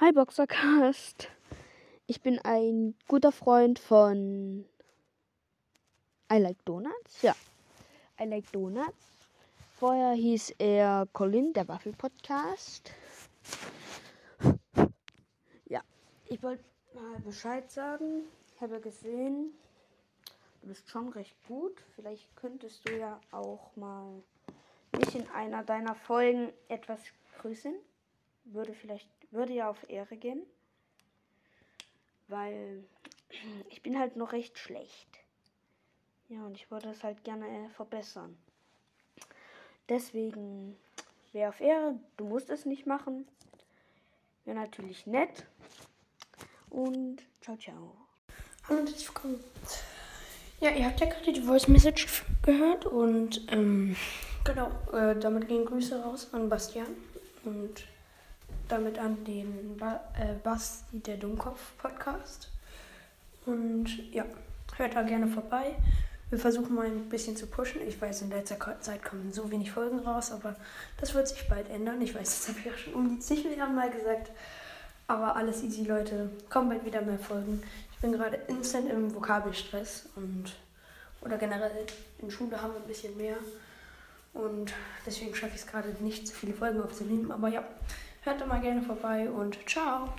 Hi Boxercast. Ich bin ein guter Freund von I Like Donuts. Ja, I Like Donuts. Vorher hieß er Colin, der Waffel Podcast. Ja, ich wollte mal Bescheid sagen. Ich habe gesehen, du bist schon recht gut. Vielleicht könntest du ja auch mal mich in einer deiner Folgen etwas grüßen. Würde vielleicht, würde ja auf Ehre gehen. Weil ich bin halt noch recht schlecht. Ja, und ich würde es halt gerne verbessern. Deswegen wäre auf Ehre, du musst es nicht machen. Wäre natürlich nett. Und ciao, ciao. Hallo und herzlich willkommen. Ja, ihr habt ja gerade die Voice Message gehört und ähm, genau, äh, damit gehen Grüße raus an Bastian und damit an den ba äh, Basti der Dummkopf Podcast. Und ja, hört da gerne vorbei. Wir versuchen mal ein bisschen zu pushen. Ich weiß, in letzter Zeit kommen so wenig Folgen raus, aber das wird sich bald ändern. Ich weiß, das habe ich auch schon um die zig Milliarden Mal gesagt. Aber alles easy, Leute. Kommen bald wieder mehr Folgen. Ich bin gerade instant im Vokabelstress und oder generell in Schule haben wir ein bisschen mehr. Und deswegen schaffe ich es gerade nicht, so viele Folgen aufzunehmen. Aber ja, hört doch mal gerne vorbei und ciao.